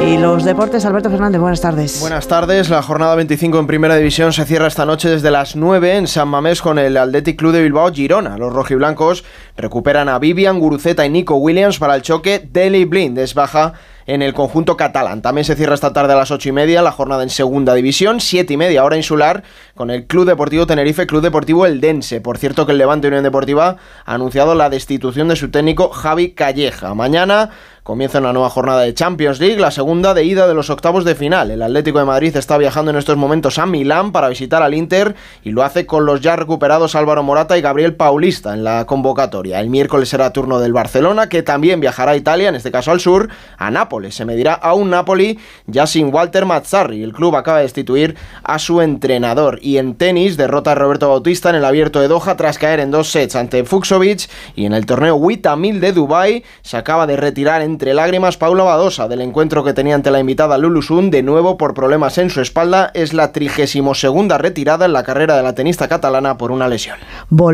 Y los deportes, Alberto Fernández, buenas tardes. Buenas tardes, la jornada 25 en Primera División se cierra esta noche desde las 9 en San Mamés con el Athletic Club de Bilbao Girona. Los rojiblancos recuperan a Vivian, Guruceta y Nico Williams para el choque. Deli Blind es baja en el conjunto catalán. También se cierra esta tarde a las 8 y media la jornada en segunda división, 7 y media hora insular, con el Club Deportivo Tenerife, Club Deportivo Eldense. Por cierto que el Levante Unión Deportiva ha anunciado la destitución de su técnico Javi Calleja. Mañana Comienza una nueva jornada de Champions League, la segunda de ida de los octavos de final. El Atlético de Madrid está viajando en estos momentos a Milán para visitar al Inter y lo hace con los ya recuperados Álvaro Morata y Gabriel Paulista en la convocatoria. El miércoles será turno del Barcelona, que también viajará a Italia, en este caso al sur, a Nápoles. Se medirá a un Napoli ya sin Walter Mazzarri. El club acaba de destituir a su entrenador. Y en tenis, derrota a Roberto Bautista en el abierto de Doha tras caer en dos sets ante Fuxovic y en el torneo Wita 1000 de Dubai se acaba de retirar en entre lágrimas Paula Badosa del encuentro que tenía ante la invitada Lulusun, de nuevo por problemas en su espalda, es la 32 segunda retirada en la carrera de la tenista catalana por una lesión.